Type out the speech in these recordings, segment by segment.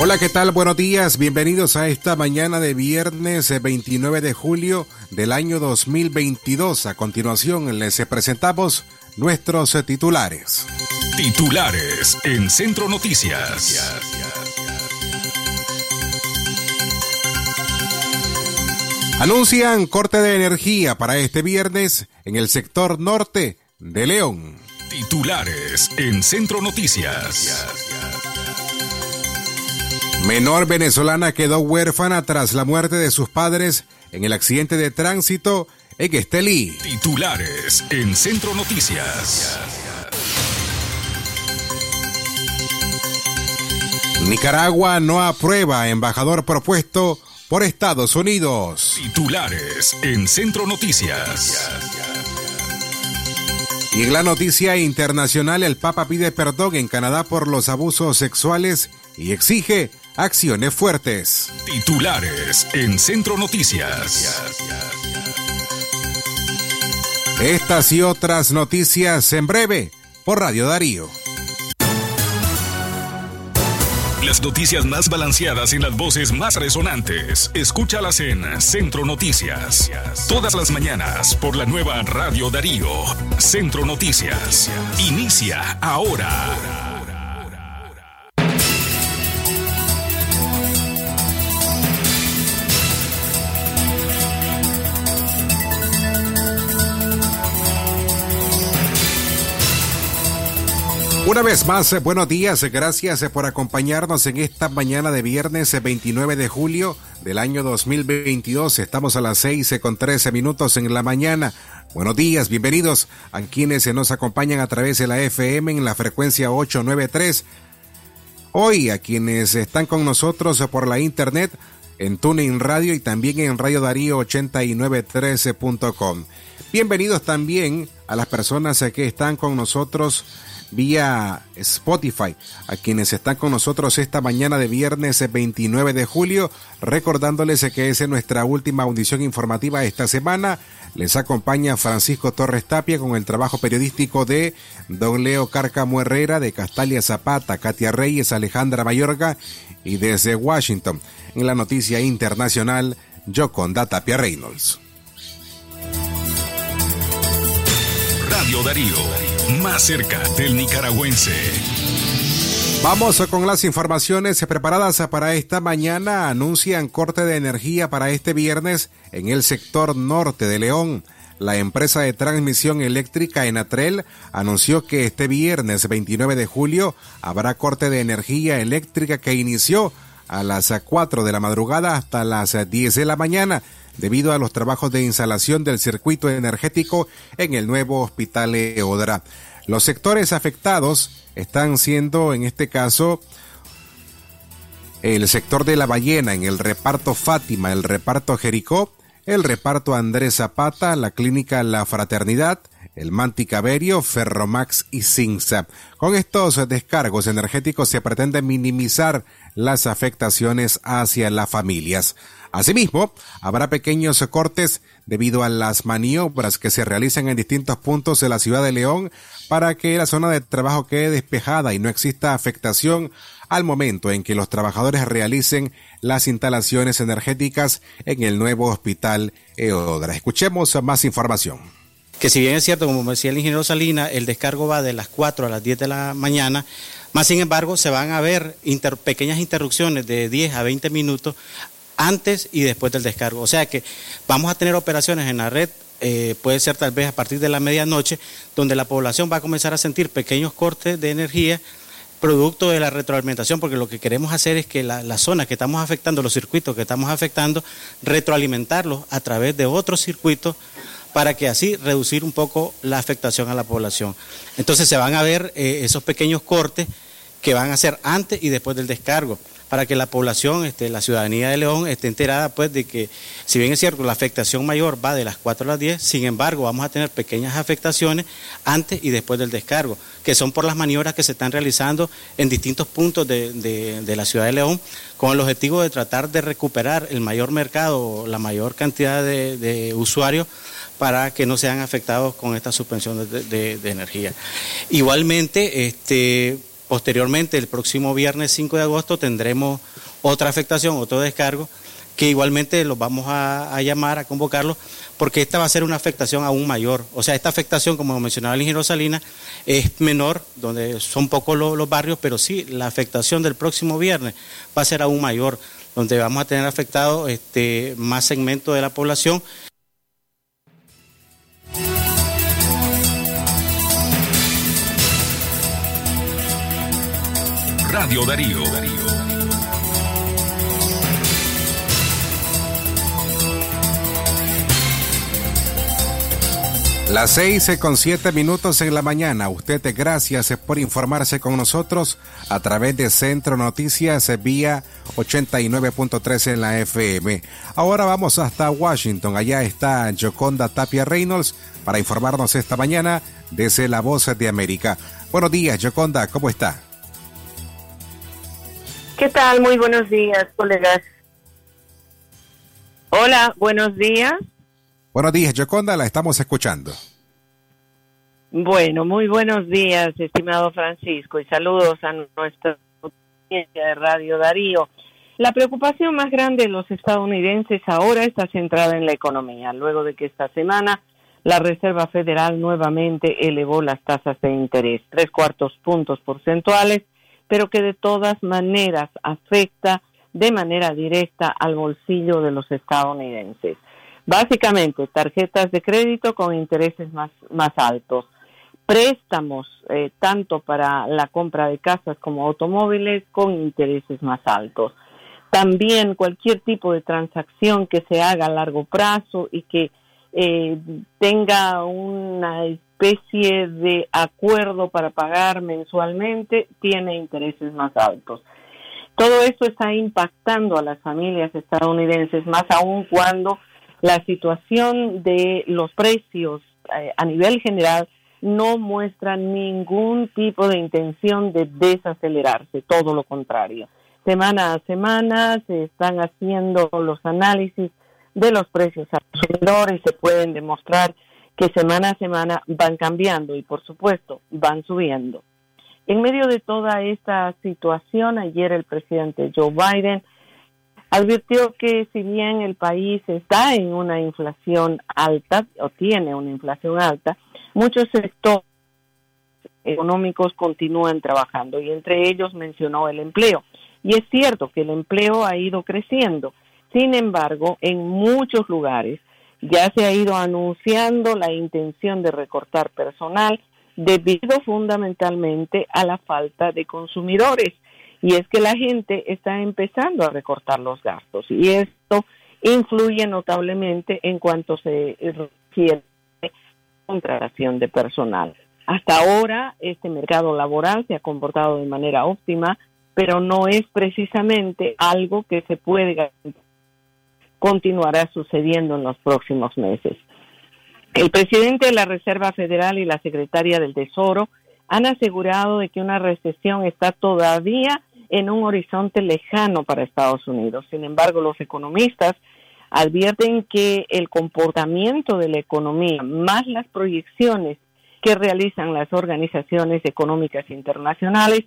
Hola, ¿qué tal? Buenos días, bienvenidos a esta mañana de viernes 29 eh, de julio del año 2022. A continuación les presentamos nuestros eh, titulares. Titulares en Centro Noticias. Anuncian corte de energía para este viernes en el sector norte de León. Titulares en Centro Noticias. Menor venezolana quedó huérfana tras la muerte de sus padres en el accidente de tránsito en Estelí. Titulares en Centro Noticias. Nicaragua no aprueba embajador propuesto por Estados Unidos. Titulares en Centro Noticias. Y en la noticia internacional, el Papa pide perdón en Canadá por los abusos sexuales y exige acciones fuertes. Titulares en Centro Noticias. Estas y otras noticias en breve por Radio Darío. Las noticias más balanceadas y las voces más resonantes. Escúchalas en Centro Noticias. Todas las mañanas por la nueva Radio Darío. Centro Noticias. Inicia ahora. Una vez más, eh, buenos días, eh, gracias eh, por acompañarnos en esta mañana de viernes 29 de julio del año 2022. Estamos a las 6 con 13 minutos en la mañana. Buenos días, bienvenidos a quienes nos acompañan a través de la FM en la frecuencia 893. Hoy a quienes están con nosotros por la internet en TuneIn Radio y también en Radio Darío 8913.com. Bienvenidos también a las personas que están con nosotros vía Spotify. A quienes están con nosotros esta mañana de viernes 29 de julio, recordándoles que es nuestra última audición informativa esta semana. Les acompaña Francisco Torres Tapia con el trabajo periodístico de Don Leo Cárcamo Herrera, de Castalia Zapata, Katia Reyes, Alejandra Mayorga y desde Washington. En la noticia internacional, Yoconda Tapia Reynolds. Darío más cerca del nicaragüense. Vamos con las informaciones preparadas para esta mañana. Anuncian corte de energía para este viernes en el sector norte de León. La empresa de transmisión eléctrica Enatrel anunció que este viernes 29 de julio habrá corte de energía eléctrica que inició a las 4 de la madrugada hasta las 10 de la mañana debido a los trabajos de instalación del circuito energético en el nuevo hospital Eodra. Los sectores afectados están siendo, en este caso, el sector de la ballena en el reparto Fátima, el reparto Jericó, el reparto Andrés Zapata, la clínica La Fraternidad, el Manticaberio, Ferromax y Cinza. Con estos descargos energéticos se pretende minimizar las afectaciones hacia las familias. Asimismo, habrá pequeños cortes debido a las maniobras que se realizan en distintos puntos de la ciudad de León para que la zona de trabajo quede despejada y no exista afectación al momento en que los trabajadores realicen las instalaciones energéticas en el nuevo hospital Eodra. Escuchemos más información. Que si bien es cierto, como decía el ingeniero Salina, el descargo va de las 4 a las 10 de la mañana, más sin embargo se van a ver pequeñas interrupciones de 10 a 20 minutos antes y después del descargo. O sea que vamos a tener operaciones en la red, eh, puede ser tal vez a partir de la medianoche, donde la población va a comenzar a sentir pequeños cortes de energía producto de la retroalimentación, porque lo que queremos hacer es que las la zonas que estamos afectando, los circuitos que estamos afectando, retroalimentarlos a través de otros circuitos para que así reducir un poco la afectación a la población. Entonces se van a ver eh, esos pequeños cortes que van a ser antes y después del descargo para que la población, este, la ciudadanía de León esté enterada pues de que si bien es cierto la afectación mayor va de las 4 a las 10, sin embargo vamos a tener pequeñas afectaciones antes y después del descargo, que son por las maniobras que se están realizando en distintos puntos de, la ciudad de León con el objetivo de tratar de recuperar el mayor mercado, la mayor cantidad de, usuarios para que no sean afectados con esta suspensión de, energía. Igualmente, este, posteriormente, el próximo viernes 5 de agosto, tendremos otra afectación, otro descargo, que igualmente los vamos a, llamar, a convocarlos, porque esta va a ser una afectación aún mayor. O sea, esta afectación, como mencionaba el ingeniero Salina, es menor, donde son pocos los, barrios, pero sí, la afectación del próximo viernes va a ser aún mayor, donde vamos a tener afectado este, más segmentos de la población. Radio Darío. Las seis con siete minutos en la mañana. Usted, gracias por informarse con nosotros a través de Centro Noticias vía 89.3 en la FM. Ahora vamos hasta Washington. Allá está Joconda Tapia Reynolds para informarnos esta mañana desde La Voz de América. Buenos días, Joconda, ¿cómo está? ¿Qué tal? Muy buenos días, colegas. Hola, buenos días. Buenos días, Joconda, la estamos escuchando. Bueno, muy buenos días, estimado Francisco, y saludos a nuestra audiencia de Radio Darío. La preocupación más grande de los estadounidenses ahora está centrada en la economía, luego de que esta semana la Reserva Federal nuevamente elevó las tasas de interés, tres cuartos puntos porcentuales, pero que de todas maneras afecta de manera directa al bolsillo de los estadounidenses. Básicamente, tarjetas de crédito con intereses más, más altos, préstamos eh, tanto para la compra de casas como automóviles con intereses más altos. También cualquier tipo de transacción que se haga a largo plazo y que eh, tenga una especie de acuerdo para pagar mensualmente tiene intereses más altos. Todo esto está impactando a las familias estadounidenses, más aún cuando la situación de los precios eh, a nivel general no muestra ningún tipo de intención de desacelerarse, todo lo contrario. Semana a semana se están haciendo los análisis de los precios a consumidores y se pueden demostrar que semana a semana van cambiando y por supuesto van subiendo. En medio de toda esta situación, ayer el presidente Joe Biden advirtió que si bien el país está en una inflación alta o tiene una inflación alta, muchos sectores económicos continúan trabajando y entre ellos mencionó el empleo. Y es cierto que el empleo ha ido creciendo. Sin embargo, en muchos lugares ya se ha ido anunciando la intención de recortar personal debido fundamentalmente a la falta de consumidores y es que la gente está empezando a recortar los gastos y esto influye notablemente en cuanto se refiere a contratación de personal. Hasta ahora este mercado laboral se ha comportado de manera óptima, pero no es precisamente algo que se puede continuará sucediendo en los próximos meses. El presidente de la Reserva Federal y la secretaria del Tesoro han asegurado de que una recesión está todavía en un horizonte lejano para Estados Unidos. Sin embargo, los economistas advierten que el comportamiento de la economía más las proyecciones que realizan las organizaciones económicas internacionales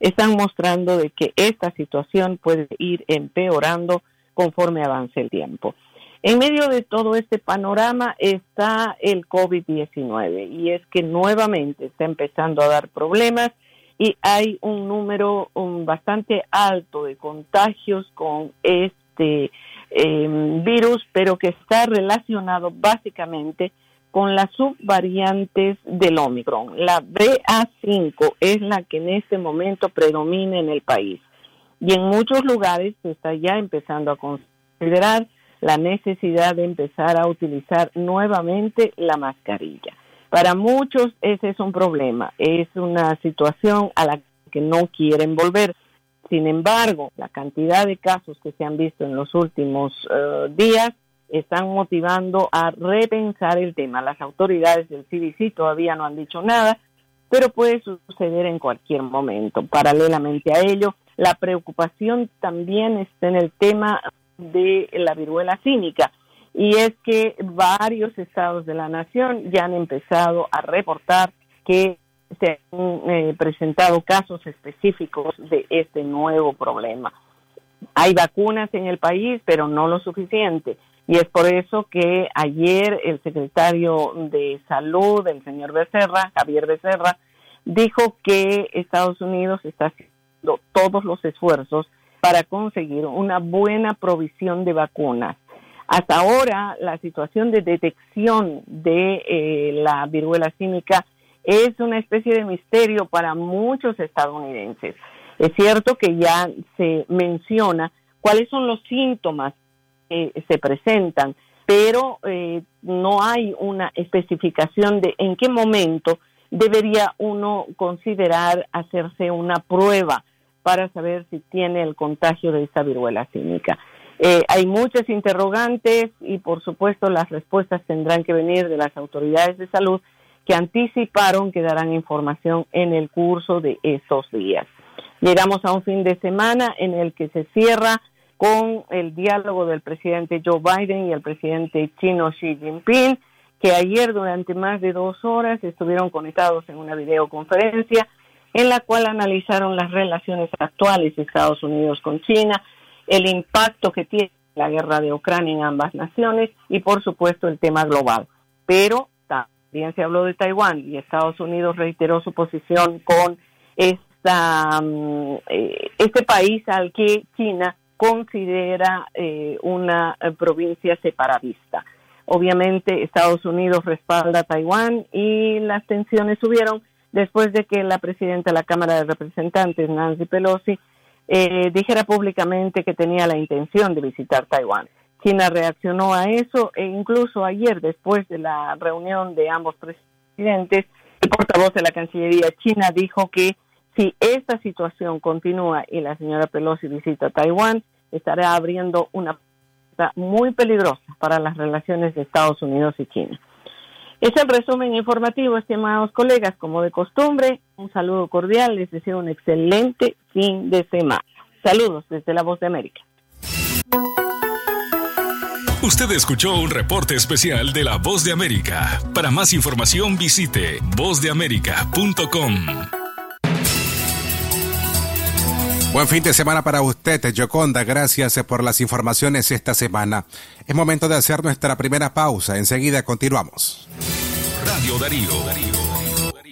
están mostrando de que esta situación puede ir empeorando conforme avance el tiempo. En medio de todo este panorama está el COVID-19 y es que nuevamente está empezando a dar problemas y hay un número bastante alto de contagios con este em, virus, pero que está relacionado básicamente con las subvariantes del Omicron. La BA5 es la que en este momento predomina en el país y en muchos lugares se está ya empezando a considerar la necesidad de empezar a utilizar nuevamente la mascarilla. Para muchos ese es un problema, es una situación a la que no quieren volver. Sin embargo, la cantidad de casos que se han visto en los últimos eh, días están motivando a repensar el tema. Las autoridades del CDC todavía no han dicho nada, pero puede suceder en cualquier momento. Paralelamente a ello, la preocupación también está en el tema de la viruela cínica y es que varios estados de la nación ya han empezado a reportar que se han eh, presentado casos específicos de este nuevo problema. Hay vacunas en el país, pero no lo suficiente. Y es por eso que ayer el secretario de Salud, el señor Becerra, Javier Becerra, dijo que Estados Unidos está todos los esfuerzos para conseguir una buena provisión de vacunas. Hasta ahora, la situación de detección de eh, la viruela cínica es una especie de misterio para muchos estadounidenses. Es cierto que ya se menciona cuáles son los síntomas que se presentan, pero eh, no hay una especificación de en qué momento debería uno considerar hacerse una prueba para saber si tiene el contagio de esta viruela cínica. Eh, hay muchas interrogantes y por supuesto las respuestas tendrán que venir de las autoridades de salud que anticiparon que darán información en el curso de estos días. Llegamos a un fin de semana en el que se cierra con el diálogo del presidente Joe Biden y el presidente chino Xi Jinping, que ayer durante más de dos horas estuvieron conectados en una videoconferencia en la cual analizaron las relaciones actuales de Estados Unidos con China, el impacto que tiene la guerra de Ucrania en ambas naciones y por supuesto el tema global. Pero también se habló de Taiwán y Estados Unidos reiteró su posición con esta, mm, eh, este país al que China considera eh, una eh, provincia separatista. Obviamente Estados Unidos respalda a Taiwán y las tensiones subieron después de que la presidenta de la Cámara de Representantes, Nancy Pelosi, eh, dijera públicamente que tenía la intención de visitar Taiwán. China reaccionó a eso e incluso ayer, después de la reunión de ambos presidentes, el portavoz de la Cancillería china dijo que si esta situación continúa y la señora Pelosi visita Taiwán, estará abriendo una puerta muy peligrosa para las relaciones de Estados Unidos y China. Es el resumen informativo, estimados colegas. Como de costumbre, un saludo cordial. Les deseo un excelente fin de semana. Saludos desde La Voz de América. Usted escuchó un reporte especial de La Voz de América. Para más información visite vozdeamerica.com. Buen fin de semana para usted, Yoconda. Gracias por las informaciones esta semana. Es momento de hacer nuestra primera pausa. Enseguida continuamos. Radio Darío.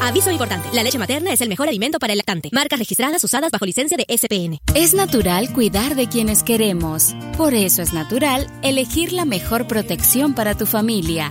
Aviso importante, la leche materna es el mejor alimento para el lactante. Marcas registradas usadas bajo licencia de SPN. Es natural cuidar de quienes queremos. Por eso es natural elegir la mejor protección para tu familia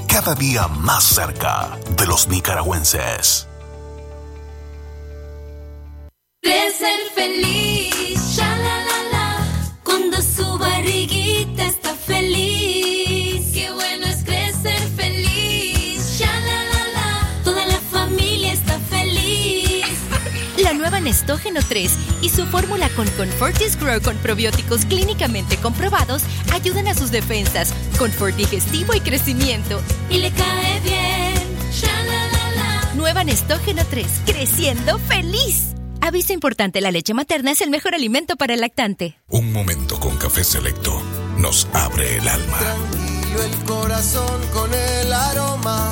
cada día más cerca de los nicaragüenses. De ser feliz, Nestógeno 3 y su fórmula con Confortis Grow con probióticos clínicamente comprobados ayudan a sus defensas, confort digestivo y crecimiento. Y le cae bien. Nueva Nestógeno 3, creciendo feliz. Aviso importante, la leche materna es el mejor alimento para el lactante. Un momento con café selecto nos abre el alma. bailo el corazón con el aroma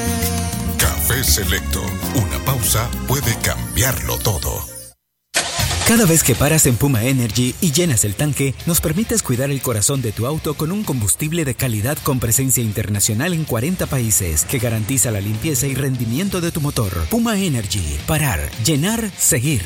Selecto. Una pausa puede cambiarlo todo. Cada vez que paras en Puma Energy y llenas el tanque, nos permites cuidar el corazón de tu auto con un combustible de calidad con presencia internacional en 40 países que garantiza la limpieza y rendimiento de tu motor. Puma Energy. Parar, llenar, seguir.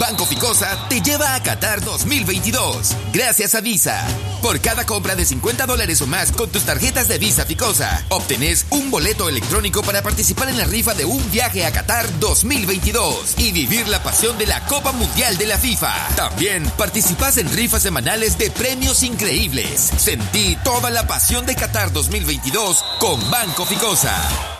Banco Ficosa te lleva a Qatar 2022. Gracias a Visa. Por cada compra de 50 dólares o más con tus tarjetas de Visa Ficosa, obtenés un boleto electrónico para participar en la rifa de un viaje a Qatar 2022 y vivir la pasión de la Copa Mundial de la FIFA. También participas en rifas semanales de premios increíbles. Sentí toda la pasión de Qatar 2022 con Banco Ficosa.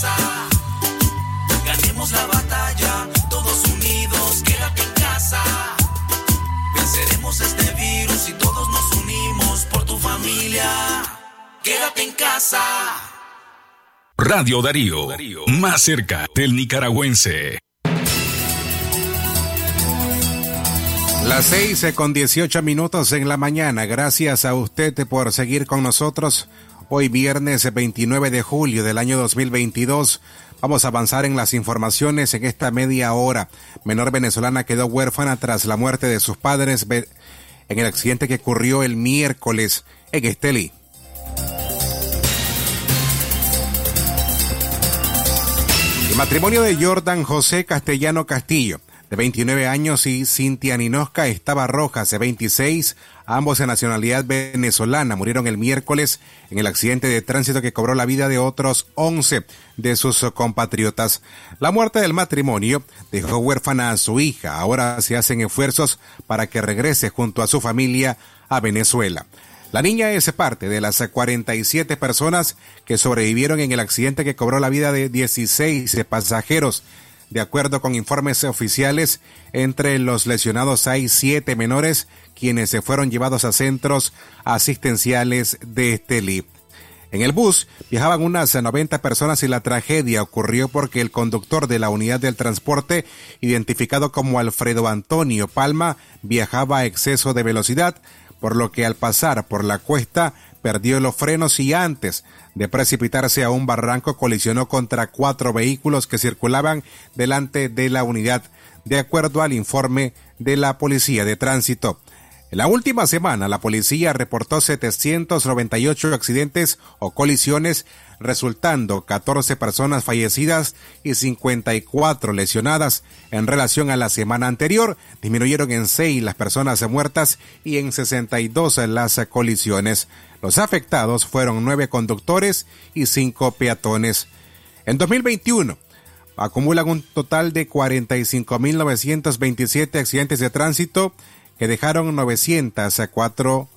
Casa. Ganemos la batalla, todos unidos, quédate en casa. Venceremos este virus y todos nos unimos por tu familia. Quédate en casa. Radio Darío. Más cerca del nicaragüense. Las seis con 18 minutos en la mañana. Gracias a usted por seguir con nosotros. Hoy viernes 29 de julio del año 2022. Vamos a avanzar en las informaciones en esta media hora. Menor venezolana quedó huérfana tras la muerte de sus padres en el accidente que ocurrió el miércoles en Estelí. El matrimonio de Jordan José Castellano Castillo de 29 años, y Cintia Ninosca Estaba Rojas, de 26, ambos de nacionalidad venezolana, murieron el miércoles en el accidente de tránsito que cobró la vida de otros 11 de sus compatriotas. La muerte del matrimonio dejó huérfana a su hija. Ahora se hacen esfuerzos para que regrese junto a su familia a Venezuela. La niña es parte de las 47 personas que sobrevivieron en el accidente que cobró la vida de 16 pasajeros de acuerdo con informes oficiales, entre los lesionados hay siete menores quienes se fueron llevados a centros asistenciales de Estelí. En el bus viajaban unas 90 personas y la tragedia ocurrió porque el conductor de la unidad del transporte, identificado como Alfredo Antonio Palma, viajaba a exceso de velocidad, por lo que al pasar por la cuesta perdió los frenos y antes de precipitarse a un barranco colisionó contra cuatro vehículos que circulaban delante de la unidad, de acuerdo al informe de la Policía de Tránsito. En la última semana, la policía reportó 798 accidentes o colisiones, resultando 14 personas fallecidas y 54 lesionadas. En relación a la semana anterior, disminuyeron en 6 las personas muertas y en 62 las colisiones. Los afectados fueron 9 conductores y 5 peatones. En 2021, acumulan un total de 45.927 accidentes de tránsito que dejaron 904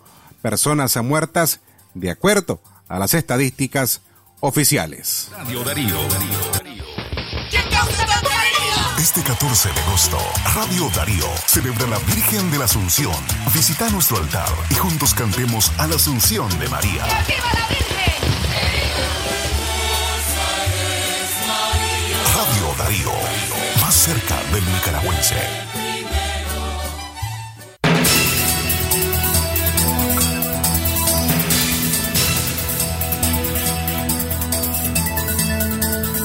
personas muertas, de acuerdo a las estadísticas oficiales. Radio Darío. Este 14 de agosto, Radio Darío celebra la Virgen de la Asunción. Visita nuestro altar y juntos cantemos a la Asunción de María. Radio Darío, más cerca del nicaragüense.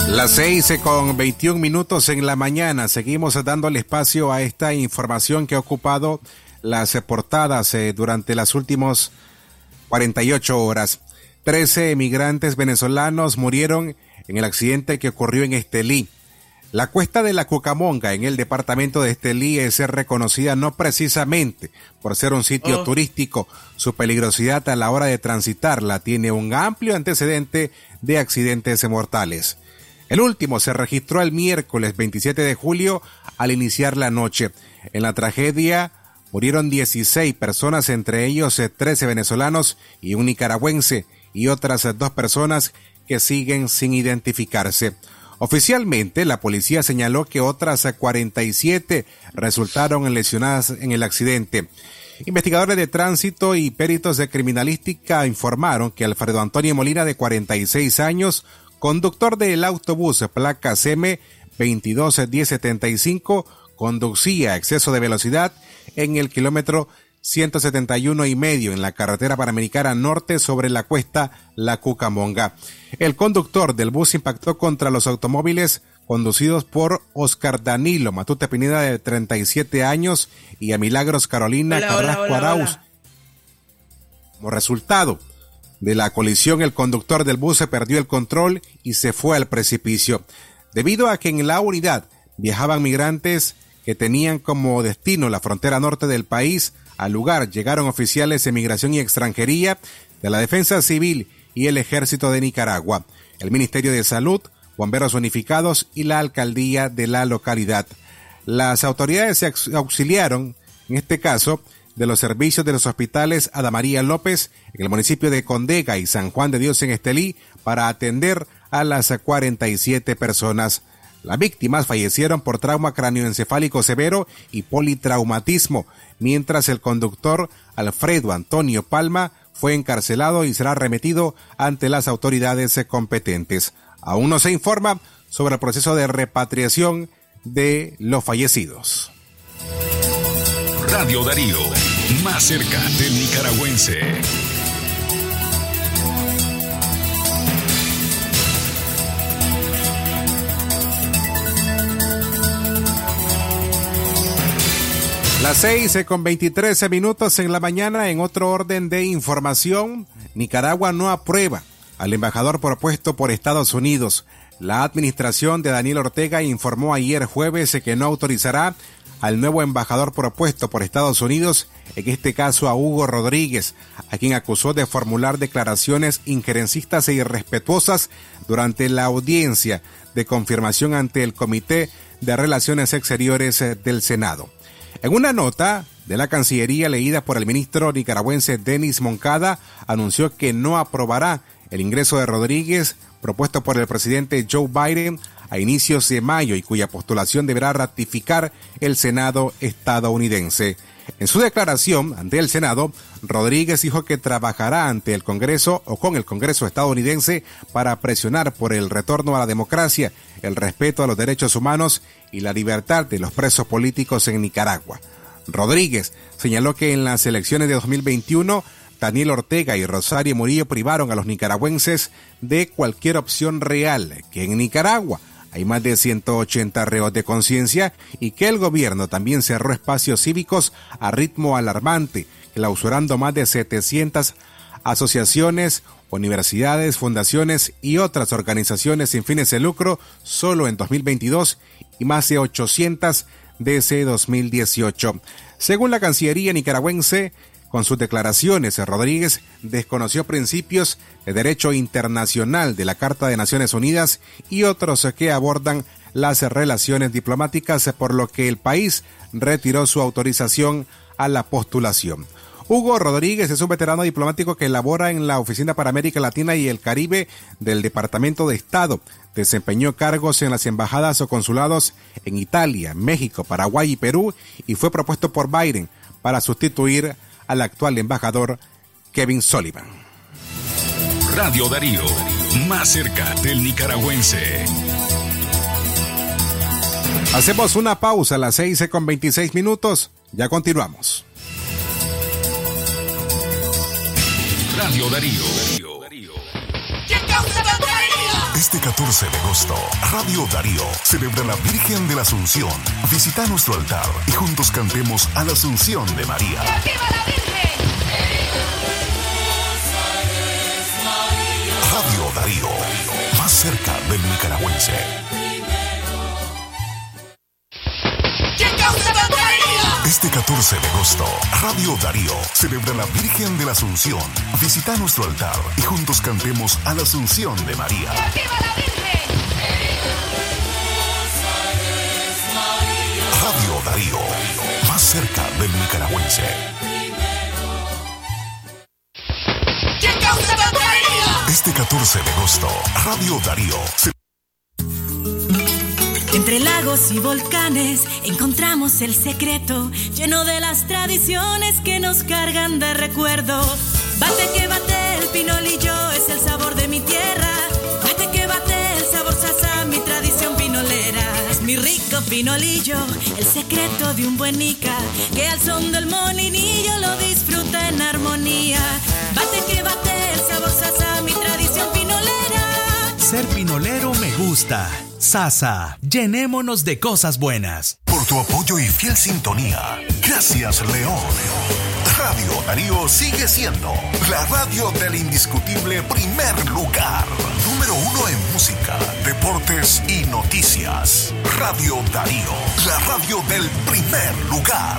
Las seis con 21 minutos en la mañana. Seguimos dando el espacio a esta información que ha ocupado las portadas eh, durante las últimos 48 horas. 13 emigrantes venezolanos murieron en el accidente que ocurrió en Estelí. La cuesta de la Cucamonga en el departamento de Estelí es reconocida no precisamente por ser un sitio Oh. turístico. Su peligrosidad a la hora de transitarla tiene un amplio antecedente de accidentes mortales. El último se registró el miércoles 27 de julio al iniciar la noche. En la tragedia murieron 16 personas, entre ellos eh, 13 venezolanos y un nicaragüense, y otras eh, dos personas que siguen sin identificarse. Oficialmente, la policía señaló que otras eh, 47 resultaron lesionadas en el accidente. Investigadores de tránsito y peritos de criminalística informaron que Alfredo Antonio Molina, de 46 años, conductor del autobús placa CM 221075, conducía a exceso de velocidad en el kilómetro 171 y medio en la carretera panamericana norte sobre la cuesta La Cucamonga. El conductor del bus impactó contra los automóviles conducidos por Oscar Danilo Matute Pineda de 37 años y a Milagros Carolina Hola, Carrasco hola, Arauz. Como resultado de la colisión, el conductor del bus se perdió el control y se fue al precipicio. Debido a que en la unidad viajaban migrantes que tenían como destino la frontera norte del país, al lugar llegaron oficiales de migración y extranjería de la Defensa Civil y el Ejército de Nicaragua, el Ministerio de Salud, bomberos unificados y la alcaldía de la localidad. Las autoridades se aux- auxiliaron, en este caso, de los servicios de los hospitales Adamaría López en el municipio de Condega y San Juan de Dios en Estelí para atender a las 47 personas. Las víctimas fallecieron por trauma cráneoencefálico severo y politraumatismo, mientras el conductor Alfredo Antonio Palma fue encarcelado y será remitido ante las autoridades competentes. Aún no se informa sobre el proceso de repatriación de los fallecidos. Radio Darío, más cerca del nicaragüense. Las seis con 23 minutos en la mañana en otro orden de información. Nicaragua no aprueba al embajador propuesto por Estados Unidos. La administración de Daniel Ortega informó ayer jueves que no autorizará al nuevo embajador propuesto por Estados Unidos, en este caso a Hugo Rodríguez, a quien acusó de formular declaraciones injerencistas e irrespetuosas durante la audiencia de confirmación ante el Comité de Relaciones Exteriores del Senado. En una nota de la Cancillería leída por el ministro nicaragüense Denis Moncada, anunció que no aprobará el ingreso de Rodríguez propuesto por el presidente Joe Biden a inicios de mayo y cuya postulación deberá ratificar el Senado estadounidense. En su declaración ante el Senado, Rodríguez dijo que trabajará ante el Congreso o con el Congreso estadounidense para presionar por el retorno a la democracia, el respeto a los derechos humanos y la libertad de los presos políticos en Nicaragua. Rodríguez señaló que en las elecciones de 2021 Daniel Ortega y Rosario Murillo privaron a los nicaragüenses de cualquier opción real, que en Nicaragua hay más de 180 reos de conciencia y que el gobierno también cerró espacios cívicos a ritmo alarmante, clausurando más de 700 asociaciones, universidades, fundaciones y otras organizaciones sin fines de lucro solo en 2022 y más de 800 desde 2018. Según la Cancillería nicaragüense, con sus declaraciones, Rodríguez desconoció principios de derecho internacional de la Carta de Naciones Unidas y otros que abordan las relaciones diplomáticas, por lo que el país retiró su autorización a la postulación. Hugo Rodríguez es un veterano diplomático que labora en la Oficina para América Latina y el Caribe del Departamento de Estado. Desempeñó cargos en las embajadas o consulados en Italia, México, Paraguay y Perú y fue propuesto por Biden para sustituir al actual embajador Kevin Sullivan. Radio Darío, más cerca del nicaragüense. Hacemos una pausa a las 6 con 26 minutos. Ya continuamos. Radio Darío. Este 14 de agosto, Radio Darío celebra la Virgen de la Asunción. Visita nuestro altar y juntos cantemos a la Asunción de María. ¡Viva la Virgen! Radio Darío, más cerca del nicaragüense. Este 14 de agosto, Radio Darío celebra la Virgen de la Asunción. Visita nuestro altar y juntos cantemos a la Asunción de María. Radio Darío, más cerca del nicaragüense. Este 14 de agosto, Radio Darío. Entre lagos y volcanes encontramos el secreto lleno de las tradiciones que nos cargan de recuerdo. Bate que bate el pinolillo es el sabor de mi tierra. Bate que bate el sabor sasa, mi tradición pinolera. Es mi rico pinolillo, el secreto de un buen nica que al son del moninillo lo disfruta en armonía. Bate que bate el sabor sasa. Ser pinolero me gusta. Sasa, llenémonos de cosas buenas. Por tu apoyo y fiel sintonía. Gracias, León. Radio Darío sigue siendo la radio del indiscutible primer lugar. Número uno en música, deportes y noticias. Radio Darío, la radio del primer lugar.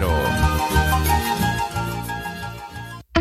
Romero.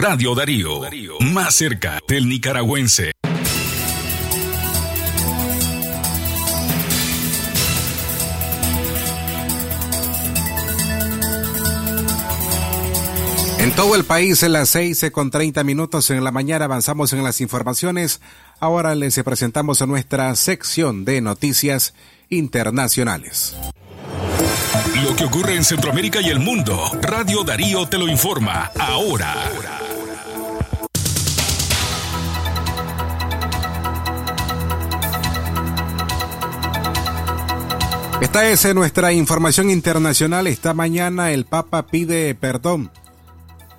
Radio Darío, más cerca del nicaragüense. En todo el país, en las 6 con 30 minutos en la mañana, avanzamos en las informaciones. Ahora les presentamos a nuestra sección de noticias internacionales. Lo que ocurre en Centroamérica y el mundo, Radio Darío te lo informa ahora. Esta es nuestra información internacional. Esta mañana el Papa pide perdón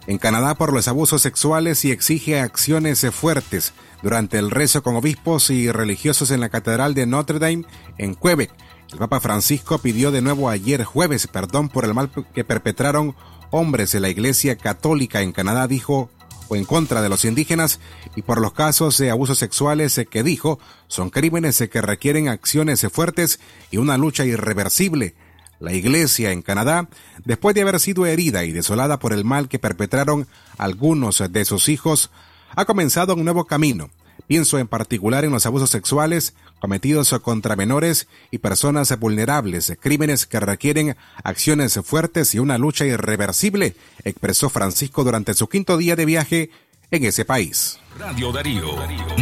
en Canadá por los abusos sexuales y exige acciones fuertes durante el rezo con obispos y religiosos en la Catedral de Notre Dame en Quebec. El Papa Francisco pidió de nuevo ayer jueves perdón por el mal que perpetraron hombres de la Iglesia Católica en Canadá, dijo, o en contra de los indígenas, y por los casos de abusos sexuales que dijo son crímenes que requieren acciones fuertes y una lucha irreversible. La Iglesia en Canadá, después de haber sido herida y desolada por el mal que perpetraron algunos de sus hijos, ha comenzado un nuevo camino. Pienso en particular en los abusos sexuales cometidos contra menores y personas vulnerables, crímenes que requieren acciones fuertes y una lucha irreversible, expresó Francisco durante su quinto día de viaje en ese país. Radio Darío,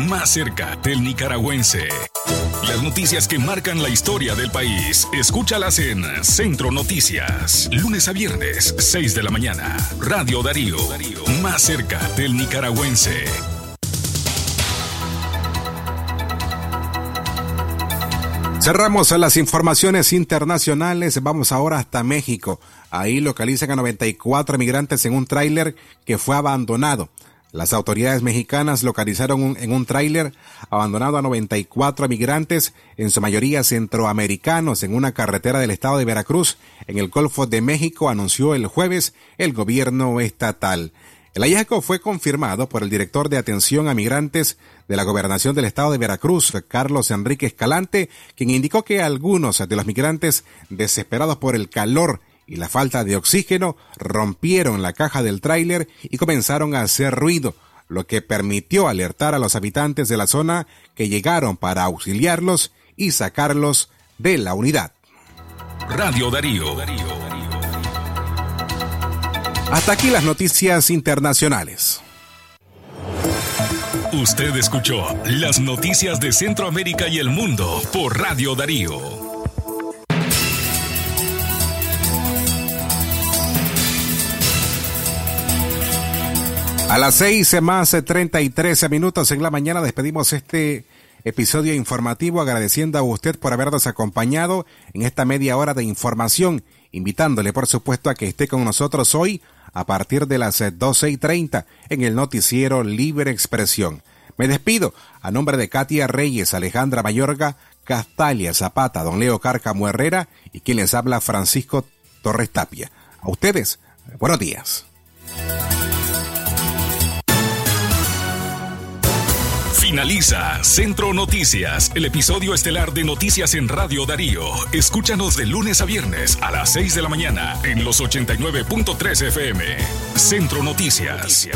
más cerca del nicaragüense. Las noticias que marcan la historia del país, escúchalas en Centro Noticias, lunes a viernes, 6 de la mañana. Radio Darío, más cerca del nicaragüense. Cerramos las informaciones internacionales. Vamos ahora hasta México. Ahí localizan a 94 migrantes en un tráiler que fue abandonado. Las autoridades mexicanas localizaron en un tráiler abandonado a 94 migrantes, en su mayoría centroamericanos, en una carretera del estado de Veracruz, en el Golfo de México, anunció el jueves el gobierno estatal. El hallazgo fue confirmado por el director de atención a migrantes de la gobernación del estado de Veracruz, Carlos Enrique Escalante, quien indicó que algunos de los migrantes, desesperados por el calor y la falta de oxígeno, rompieron la caja del tráiler y comenzaron a hacer ruido, lo que permitió alertar a los habitantes de la zona que llegaron para auxiliarlos y sacarlos de la unidad. Radio Darío. Hasta aquí las noticias internacionales. Usted escuchó las noticias de Centroamérica y el mundo por Radio Darío. A las seis más treinta y trece minutos en la mañana despedimos este episodio informativo agradeciendo a usted por habernos acompañado en esta media hora de información, invitándole por supuesto a que esté con nosotros hoy a partir de las doce y treinta en el noticiero Libre Expresión. Me despido a nombre de Katia Reyes, Alejandra Mayorga, Castalia Zapata, don Leo Cárcamo Herrera y quien les habla Francisco Torres Tapia. A ustedes, buenos días. Finaliza Centro Noticias, el episodio estelar de Noticias en Radio Darío. Escúchanos de lunes a viernes a las 6 de la mañana en los 89.3 FM. Centro Noticias.